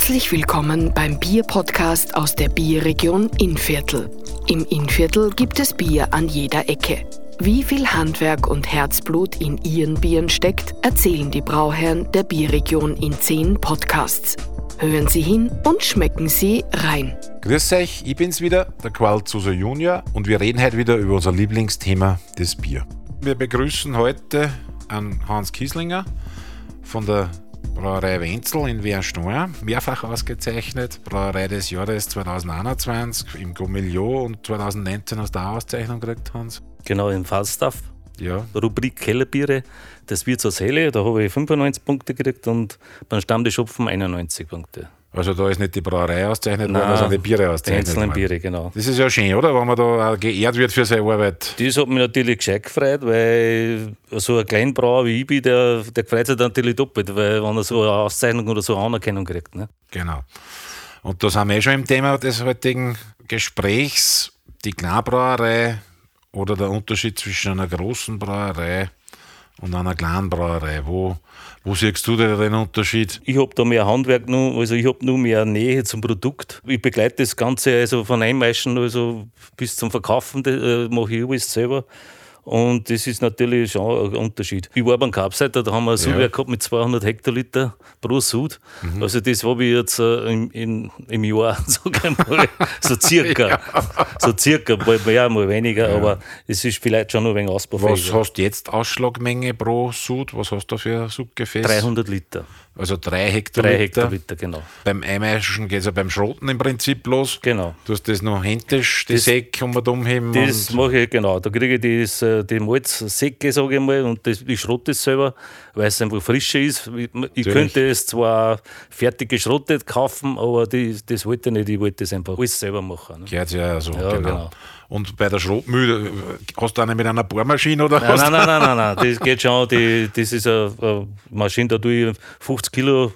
Herzlich willkommen beim Bierpodcast aus der Bierregion Innviertel. Im Innviertel gibt es Bier an jeder Ecke. Wie viel Handwerk und Herzblut in ihren Bieren steckt, erzählen die Brauherren der Bierregion in zehn Podcasts. Hören Sie hin und schmecken Sie rein. Grüß euch, ich bin's wieder, der Qual Zuser Junior und wir reden heute wieder über unser Lieblingsthema, das Bier. Wir begrüßen heute an Hans Kieslinger von der Brauerei Wenzel in Wernsteuer, mehrfach ausgezeichnet, Brauerei des Jahres 2021 im Gomilio und 2019 hast du auch Auszeichnung gekriegt, Hans. Genau, im Falstaff. Ja. Rubrik Kellerbiere, das wird zur Helle, da habe ich 95 Punkte gekriegt und beim Stammtischhopfen 91 Punkte. Also da ist nicht die Brauerei ausgezeichnet Nein, worden, sondern die Biere Die ausgezeichnet einzelnen worden. Biere, genau. Das ist ja schön, oder? Wenn man da auch geehrt wird für seine Arbeit. Das hat mich natürlich gescheit gefreut, weil so ein Kleinbrauer wie ich bin, der, der freut sich natürlich doppelt, weil wenn er so eine Auszeichnung oder so eine Anerkennung kriegt. Ne? Genau. Und da sind wir eh schon im Thema des heutigen Gesprächs. Die Kleinbrauerei oder der Unterschied zwischen einer großen Brauerei und einer kleinen Brauerei. Wo, wo siehst du da den Unterschied? Ich habe da mehr Handwerk noch, also ich habe nur mehr Nähe zum Produkt. Ich begleite das Ganze also von Einmeischen also bis zum Verkaufen, das, äh, mache ich alles selber. Und das ist natürlich schon ein Unterschied. Ich war beim Kapseiter, da haben wir ein Sudwerk gehabt mit 200 Hektoliter pro Sud. Also das habe ich jetzt äh, im, in, im Jahr, sag ich mal, so circa. So circa, mal mehr, mal weniger, aber es ist vielleicht schon noch ein wenig Was ausbaufähig. hast du jetzt Ausschlagmenge pro Sud? Was hast du da für ein Subgefäß? 300 Liter, Also drei Hektoliter. drei Hektoliter, genau. Beim Einmeischen geht es ja beim Schroten im Prinzip los. Genau. Du hast das noch händisch, die Säcke um und umheben. Das mache ich, genau. Da kriege ich das, äh, die Malzsäcke, sage ich mal, und das, ich schrotte es selber, weil es einfach frischer ist. Ich, ich könnte es zwar fertig geschrottet kaufen, aber die, das wollte ich nicht. Ich wollte das einfach alles selber machen. Ne? Gehört ja so, Ja, genau. genau. Und bei der Schrotmühle, äh, hast du eine mit einer Bohrmaschine oder Nein, nein, nein, nein, nein, nein, das geht schon. Die, das ist eine, eine Maschine, da tue ich 50 Kilo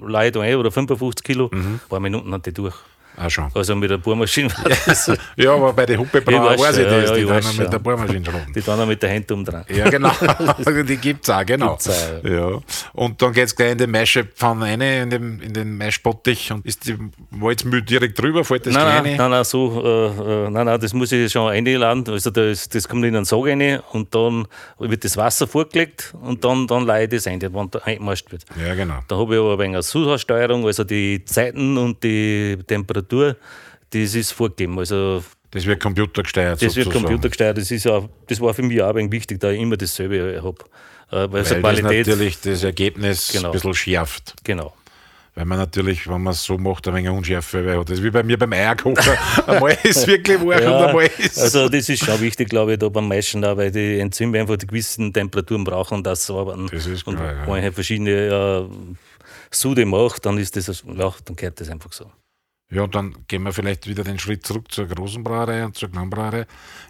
Leute ein oder 55 Kilo. Ein paar Minuten hat die durch. Ah, schon. Also mit der Bohrmaschine war das. Ja, aber bei den Huppebrauer weiß weiß ich ja, das, ja, die dann mit der Bohrmaschine schroten. Die dann auch mit der Hand umdrehen. Ja, genau. die gibt es auch, genau. Gibt's auch, ja. Und dann geht es gleich in den Maischepfanne rein, in, dem, in den Maischbottich und ist die Malzmühl direkt drüber, fällt das Nein, Kleine? nein, nein, nein, so, äh, äh, nein, nein, das muss ich schon einladen. Also das, das kommt in einen Sog rein und dann wird das Wasser vorgelegt und dann, dann leihe ich das ein, wenn da eingemascht wird. Ja, genau. Da habe ich aber ein wenig eine Zusatzsteuerung, also die Zeiten und die Temperatur, das ist vorgegeben. Also Das wird computergesteuert das wird sozusagen. computergesteuert. Das, ist auch, das war für mich auch wichtig, da ich immer dasselbe habe. Äh, weil so Weil das Qualität. natürlich das Ergebnis Genau. ein bisschen schärft. Genau. Weil man natürlich, wenn man es so macht, ein wenig Unschärfe hat. Das ist wie bei mir beim Eierkocher. einmal ist wirklich wahr und einmal ist also das ist schon wichtig, glaube ich, da beim Maischen, auch, weil die Enzyme einfach die gewissen Temperaturen brauchen, dass sie arbeiten. Das ist Und klar, ja. wenn ich halt verschiedene äh, Sude mache, dann ist das, ja, dann gehört das einfach so. Ja, und dann gehen wir vielleicht wieder den Schritt zurück zur großen Brauerei und zur kleinen Brauerei.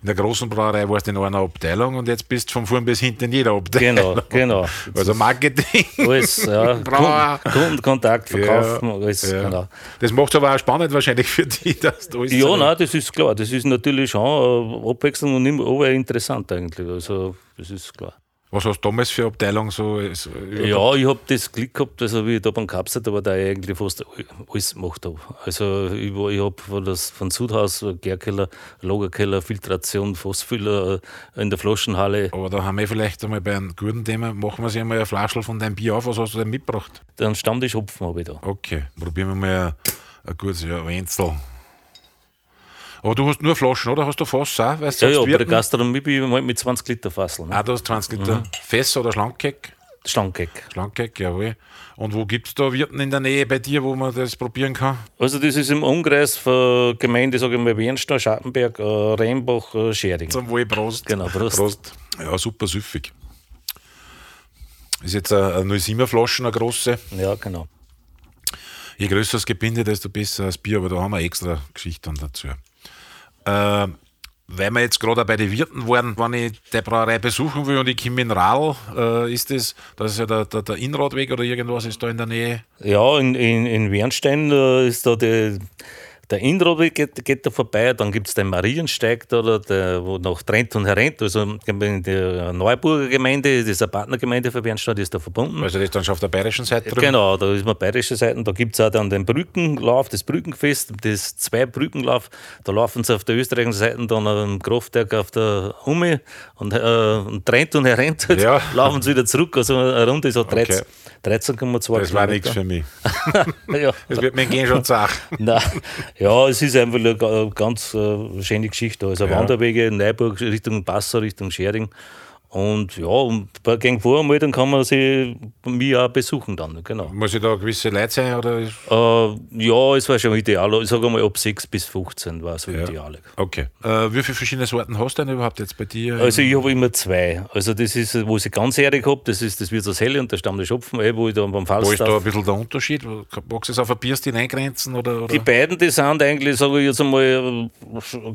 In der großen Brauerei warst du in einer Abteilung und jetzt bist du von vorn bis hinten in jeder Abteilung. Genau, genau. Also Marketing. Alles, ja. Brauer. Kunden- Kundenkontakt, Verkaufen, Ja, alles, ja. genau. Das macht es aber auch spannend wahrscheinlich für dich, dass du alles Ja, nein, das ist klar. Das ist natürlich schon äh, abwechselnd und immer interessant eigentlich. Also, das ist klar. Was hast du damals für Abteilung so? so Ja, ich habe das Glück gehabt, also wie ich da beim Kapsel, da war da ich eigentlich fast alles gemacht habe. Also ich, war- ich habe von, das- von Sudhaus, Gärkeller, Lagerkeller, Filtration, Fassfüller äh, in der Flaschenhalle, Aber da haben wir vielleicht einmal bei einem guten Thema, machen wir sich einmal eine Flasche von deinem Bier auf. Was hast du denn mitgebracht? dann Stammtisch Hopfen habe ich da. Okay, probieren wir mal ein, ein gutes ja, Wenzel. Aber du hast nur Flaschen, oder? Hast du Fass auch? Weißt Ja, ja, bei der? Gastronomie bin ich mal mit 20 Liter Fassel. Ne? Ah, du hast 20 Liter Fässer oder Schlankkeck? Schlankeck. Schlankkeck, jawohl. Und wo gibt es da Wirten in der Nähe bei dir, wo man das probieren kann? Also das ist im Umkreis von Gemeinde, sage ich mal, Wernstein, Schattenberg, äh, Rheinbach, äh, Schering. Zum Wohl, Prost. Genau, Prost. Prost. Ja, super süffig. Ist jetzt eine 07er Flasche, eine große. Ja, genau. Je größer das Gebinde, desto besser das Bier, aber da haben wir extra Geschichten dazu. Äh, weil wir jetzt gerade bei den Wirten waren, wenn ich die Brauerei besuchen will und ich komme in Rahl, äh, ist das, das ist ja der, der, der Innradweg oder irgendwas ist da in der Nähe? Ja, in, in, in Wernstein äh, ist da die, der Innenrode geht, geht da vorbei, dann gibt es den Mariensteig da, der, wo nach Trent und Herent, also in der Neuburger Gemeinde, das ist eine Partnergemeinde für Bernstadt, ist da verbunden. Also das ist dann schon auf der bayerischen Seite drüben? Genau, da ist man bayerische Seite. Da gibt es auch dann den Brückenlauf, das Brückenfest, das zwei Brückenlauf. Da laufen sie auf der österreichischen Seite dann am Kraftwerk auf der Humme und, äh, und Trent und Herent ja. laufen sie wieder zurück. Also eine Runde ist so 13, okay. 13,2 Das war nichts für mich. ja. Das wird mir gehen schon sagen. Nein. Ja, es ist einfach eine ganz äh, schöne Geschichte. Also ja. Wanderwege, Neuburg Richtung Passau, Richtung Schering. Und ja, und gegen Voranmeldung kann man sie bei mir auch besuchen dann, genau. Muss ich da gewisse Leute sein? Oder? Äh, ja, es war schon ideal. Ich sage mal, ab 6 bis 15 war so ja. ideal. Okay. Äh, wie viele verschiedene Sorten hast du denn überhaupt jetzt bei dir? Also ich habe immer zwei. Also das ist, wo ich ganzjährig habe, das ist das wird das Helle und der Stamm der Schopfen, eh, wo ich da beim Falstaff... Wo ist da ein bisschen der Unterschied? Magst du es auf ein Bierstin eingrenzen? Oder, oder? Die beiden, die sind eigentlich, sage ich jetzt einmal,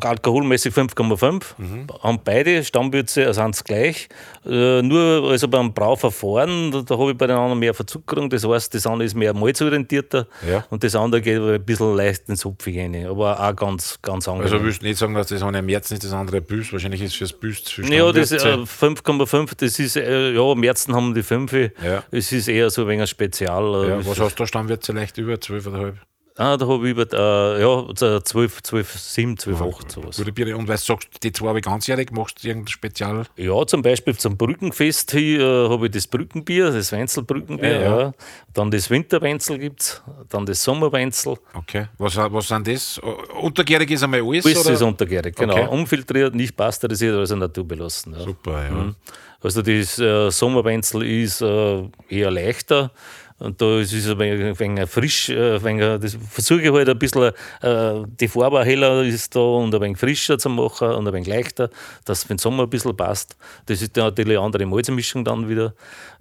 alkoholmäßig 5,5. Mhm. Haben beide Stammwürze, sind gleich. Äh, nur also beim Brauverfahren, da, da habe ich bei den anderen mehr Verzuckerung. Das heißt, das eine ist mehr malzorientierter ja. und das andere geht ein bisschen leicht ins rein. Aber auch ganz, ganz angenehm. Also willst du nicht sagen, dass das eine Märzen ist, das andere Büß? Wahrscheinlich ist fürs Büß zu Ja, das 5,5, äh, das ist, äh, ja, Märzen haben die 5. Ja. Es ist eher so ein wenig spezial. Äh, ja, was hast du da Stammwürze leicht über 12,5? Ah, da habe ich über äh, ja, 12, 12, 7, 12, 8 sowas. Und weil du sagst, die zwei habe ich ganzjährig, machst du irgendein Spezial? Ja, zum Beispiel zum Brückenfest hier äh, habe ich das Brückenbier, das Wenzelbrückenbier. Ja, ja. ja. Dann das Winterwenzel gibt es, dann das Sommerwenzel. Okay. Was, was sind das? Untergärig ist einmal alles? Alles ist untergärig, genau. Okay. Umfiltriert, nicht pasteurisiert, also naturbelassen. Ja. Super, ja. Mhm. Also das äh, Sommerwenzel ist äh, eher leichter. Und da ist es ein wenig frisch, ein wenig, das versuche ich halt ein bisschen, äh, die Farbe heller ist da und ein wenig frischer zu machen und ein wenig leichter, dass es für den Sommer ein bisschen passt. Das ist dann natürlich eine andere Malzmischung dann wieder.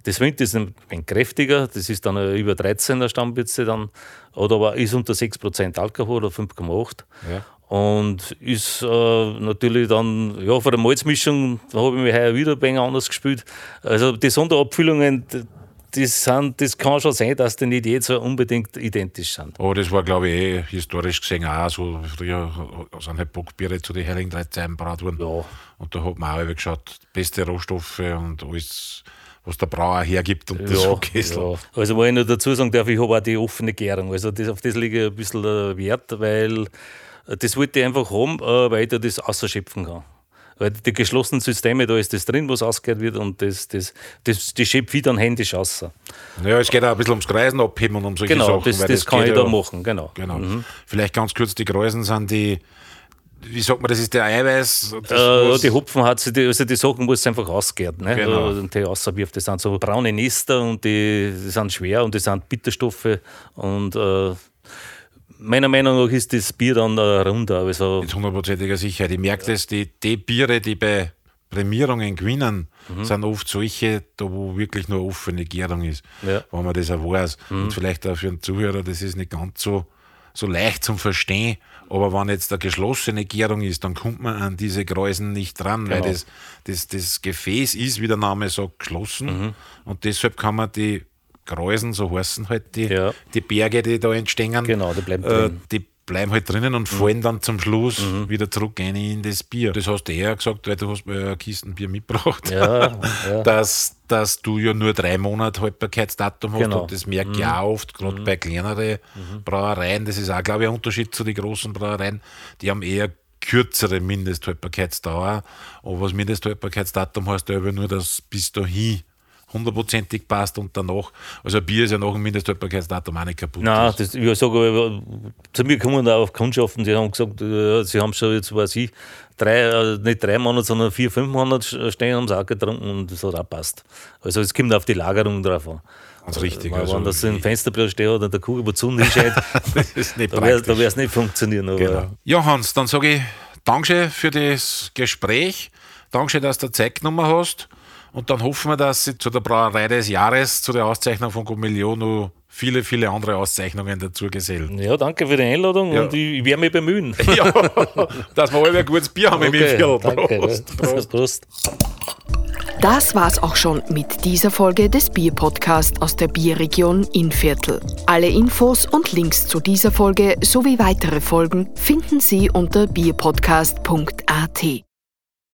Das Winter ist ein wenig kräftiger, das ist dann über 13er Stammbitze dann, oder aber ist unter 6% Alkohol oder 5,8. Ja. Und ist äh, natürlich dann, ja, von der Malzmischung, da habe ich mich heuer wieder ein wenig anders gespielt. Also die Sonderabfüllungen, das, sind, das kann schon sein, dass die nicht jetzt so unbedingt identisch sind. Aber das war, glaube ich, eh historisch gesehen auch so. Früher sind halt Bockbiere zu den Heiligen Drei Zeiten gebraut worden. Ja. Und da hat man auch geschaut, beste Rohstoffe und alles was der Brauer hergibt und das ja, Ja. Also, wenn ich noch dazu sagen darf, ich habe auch die offene Gärung. Also, das, auf das liege ich ein bisschen Wert, weil das wollte ich einfach haben, äh, weil ich da das ausschöpfen kann. Weil die geschlossenen Systeme, da ist das drin, was ausgehört wird und das, das, das, die schiebt wieder händisch aus. Ja, es geht auch ein bisschen ums Kreisen abheben und um solche genau, Sachen. Das, das, das kann ich da machen, genau. genau. Mhm. Vielleicht ganz kurz, die Kreisen sind die, wie sagt man, das ist der Eiweiß? Äh, die Hopfen hat sie, also die Sachen muss einfach ausgehen. Ne? Genau. Und die auswirft, das sind so braune Nester und die, die sind schwer und die sind Bitterstoffe und äh, meiner Meinung nach ist das Bier dann runder. Also Mit hundertprozentiger Sicherheit. Ich merke das, die, die Biere, die bei Prämierungen gewinnen, mhm. sind oft solche, da wo wirklich nur offene Gärung ist, ja. wenn man das auch weiß. Mhm. Und vielleicht auch für einen Zuhörer, das ist nicht ganz so, so leicht zum Verstehen, aber wenn jetzt eine geschlossene Gärung ist, dann kommt man an diese Gräusen nicht dran, genau. weil das, das, das Gefäß ist, wie der Name sagt, geschlossen. Mhm. Und deshalb kann man die Gräusen, so heißen halt die, ja. die Berge, die da entstehen. Genau, die bleiben äh, Die bleiben halt drinnen und mhm. fallen dann zum Schluss mhm. wieder zurück rein in das Bier. Das hast du eher gesagt, weil du hast mir ein Kistenbier mitgebracht, ja, ja. Dass, dass du ja nur drei Monate Haltbarkeitsdatum hast genau. und das merke ich mhm. auch oft, gerade mhm. bei kleineren. Brauereien, das ist auch, glaube ich, ein Unterschied zu den großen Brauereien, die haben eher kürzere Mindesthaltbarkeitsdauer, aber das Mindesthaltbarkeitsdatum heißt ja nur, dass bis dahin hundertprozentig passt und danach, also ein Bier ist ja nach dem Mindesthaltbarkeitsdatum auch nicht kaputt. Nein, das, ich sage, zu mir kommen auch auf Kundschaften, die haben gesagt, äh, sie haben schon jetzt, weiß ich, drei, äh, nicht drei Monate, sondern vier, fünf Monate stehen, haben sie auch getrunken und das hat auch passt. Also es kommt auf die Lagerung drauf an. Ganz richtig. Weil, also wenn das im Fensterbrett steht oder der Kugel, wo Sonne hinscheint, da wäre es nicht funktionieren. Genau. Ja, Hans, dann sage ich Danke für das Gespräch. Danke, dass du Zeit genommen hast. Und dann hoffen wir, dass sie zu der Brauerei des Jahres, zu der Auszeichnung von Gomillion noch viele, viele andere Auszeichnungen dazu gesellen. Ja, danke für die Einladung ja. und ich, ich werde mich bemühen. ja, dass wir alle ein gutes Bier haben okay, im Viertel. Prost. Danke, Prost. Prost. Das war's auch schon mit dieser Folge des Bierpodcast aus der Bierregion Innviertel. Alle Infos und Links zu dieser Folge sowie weitere Folgen finden Sie unter bierpodcast.at.